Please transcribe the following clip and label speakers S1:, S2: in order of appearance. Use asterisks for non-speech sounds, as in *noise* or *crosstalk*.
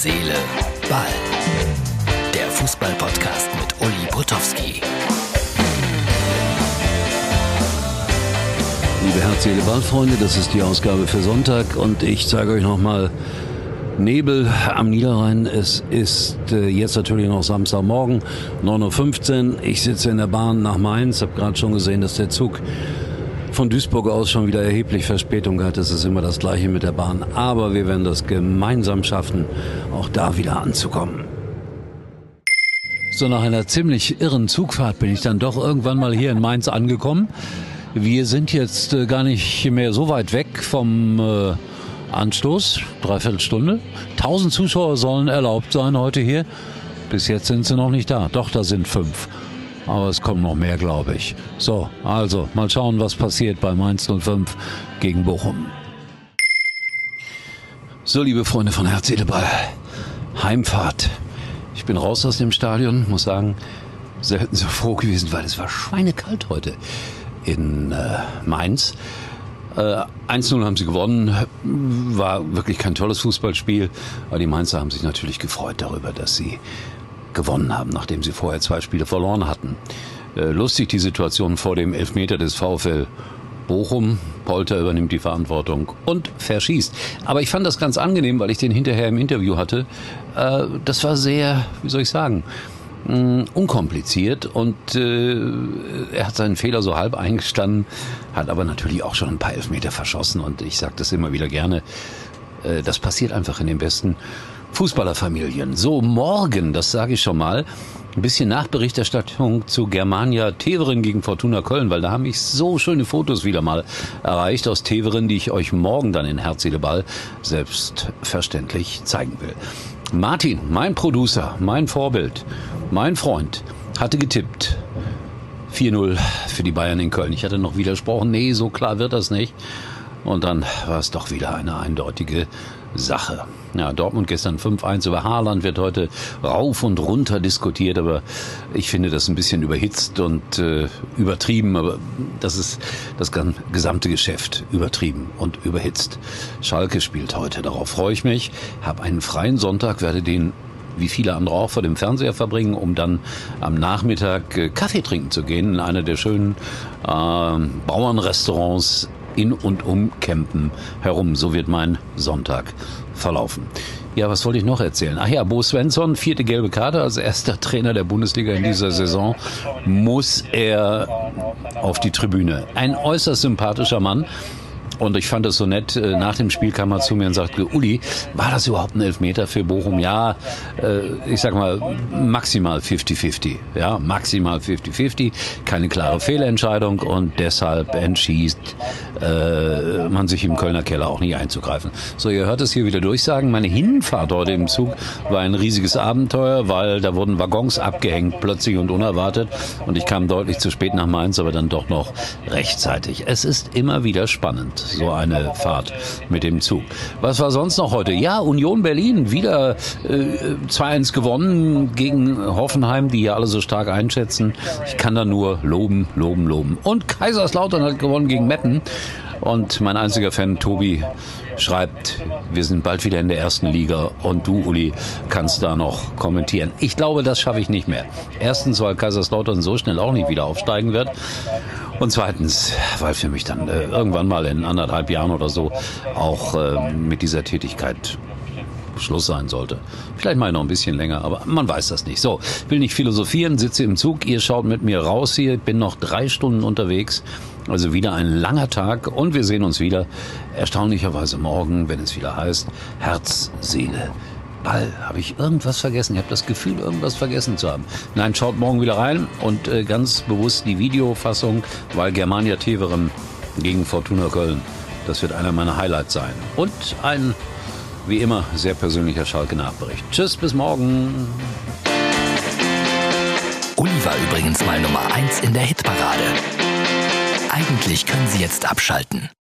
S1: Seele, Ball. Der Fußball-Podcast mit Uli Potowski.
S2: Liebe Herz, Seele, Ball-Freunde, das ist die Ausgabe für Sonntag und ich zeige euch nochmal Nebel am Niederrhein. Es ist äh, jetzt natürlich noch Samstagmorgen, 9.15 Uhr. Ich sitze in der Bahn nach Mainz, habe gerade schon gesehen, dass der Zug von Duisburg aus schon wieder erheblich Verspätung hat. Es ist immer das gleiche mit der Bahn. Aber wir werden das gemeinsam schaffen, auch da wieder anzukommen. So nach einer ziemlich irren Zugfahrt bin ich dann doch irgendwann mal hier in Mainz angekommen. Wir sind jetzt äh, gar nicht mehr so weit weg vom äh, Anstoß, dreiviertel Stunde. Tausend Zuschauer sollen erlaubt sein heute hier. Bis jetzt sind sie noch nicht da. Doch, da sind fünf. Aber es kommen noch mehr, glaube ich. So, also mal schauen, was passiert bei Mainz 05 gegen Bochum. So, liebe Freunde von Herz Ball. Heimfahrt. Ich bin raus aus dem Stadion, muss sagen, selten so froh gewesen, weil es war schweinekalt heute in äh, Mainz. Äh, 1-0 haben sie gewonnen, war wirklich kein tolles Fußballspiel, aber die Mainzer haben sich natürlich gefreut darüber, dass sie gewonnen haben, nachdem sie vorher zwei Spiele verloren hatten. Äh, lustig die Situation vor dem Elfmeter des VfL Bochum. Polter übernimmt die Verantwortung und verschießt. Aber ich fand das ganz angenehm, weil ich den hinterher im Interview hatte. Äh, das war sehr, wie soll ich sagen, mh, unkompliziert und äh, er hat seinen Fehler so halb eingestanden, hat aber natürlich auch schon ein paar Elfmeter verschossen und ich sage das immer wieder gerne. Äh, das passiert einfach in den besten Fußballerfamilien. So, morgen, das sage ich schon mal, ein bisschen Nachberichterstattung zu Germania Teveren gegen Fortuna Köln, weil da haben mich so schöne Fotos wieder mal erreicht aus Teveren, die ich euch morgen dann in Herz, Ball selbstverständlich zeigen will. Martin, mein Producer, mein Vorbild, mein Freund, hatte getippt. 4-0 für die Bayern in Köln. Ich hatte noch widersprochen, nee, so klar wird das nicht. Und dann war es doch wieder eine eindeutige Sache. Ja, Dortmund gestern 5-1 über Haaland wird heute rauf und runter diskutiert, aber ich finde das ein bisschen überhitzt und äh, übertrieben, aber das ist das gesamte Geschäft übertrieben und überhitzt. Schalke spielt heute, darauf freue ich mich, habe einen freien Sonntag, werde den wie viele andere auch vor dem Fernseher verbringen, um dann am Nachmittag äh, Kaffee trinken zu gehen in einer der schönen äh, Bauernrestaurants in und um Kempen herum. So wird mein Sonntag verlaufen. Ja, was wollte ich noch erzählen? Ach ja, Bo Svensson, vierte gelbe Karte als erster *laughs* Trainer der Bundesliga in dieser Saison, muss er auf die Tribüne. Ein äußerst sympathischer Mann. Und ich fand es so nett, äh, nach dem Spiel kam er zu mir und sagte, Uli, war das überhaupt ein Elfmeter für Bochum? Ja, äh, ich sag mal, maximal 50-50. Ja, maximal 50-50. Keine klare Fehlentscheidung und deshalb entschießt äh, man sich im Kölner Keller auch nicht einzugreifen. So, ihr hört es hier wieder durchsagen. Meine Hinfahrt heute im Zug war ein riesiges Abenteuer, weil da wurden Waggons abgehängt, plötzlich und unerwartet. Und ich kam deutlich zu spät nach Mainz, aber dann doch noch rechtzeitig. Es ist immer wieder spannend so eine Fahrt mit dem Zug. Was war sonst noch heute? Ja, Union Berlin wieder äh, 2-1 gewonnen gegen Hoffenheim, die ja alle so stark einschätzen. Ich kann da nur loben, loben, loben. Und Kaiserslautern hat gewonnen gegen Meppen. Und mein einziger Fan, Tobi, schreibt, wir sind bald wieder in der ersten Liga und du, Uli, kannst da noch kommentieren. Ich glaube, das schaffe ich nicht mehr. Erstens, weil Kaiserslautern so schnell auch nicht wieder aufsteigen wird. Und zweitens, weil für mich dann äh, irgendwann mal in anderthalb Jahren oder so auch äh, mit dieser Tätigkeit Schluss sein sollte. Vielleicht mal noch ein bisschen länger, aber man weiß das nicht. So, will nicht philosophieren, sitze im Zug, ihr schaut mit mir raus hier, bin noch drei Stunden unterwegs. Also wieder ein langer Tag und wir sehen uns wieder erstaunlicherweise morgen, wenn es wieder heißt Herz, Seele, Ball. Habe ich irgendwas vergessen? Ich habe das Gefühl, irgendwas vergessen zu haben. Nein, schaut morgen wieder rein und äh, ganz bewusst die Videofassung, weil Germania Teverem gegen Fortuna Köln. Das wird einer meiner Highlights sein. Und ein, wie immer, sehr persönlicher Schalke-Nachbericht. Tschüss, bis morgen.
S1: Uli war übrigens mal Nummer 1 in der Hitparade. Eigentlich können Sie jetzt abschalten.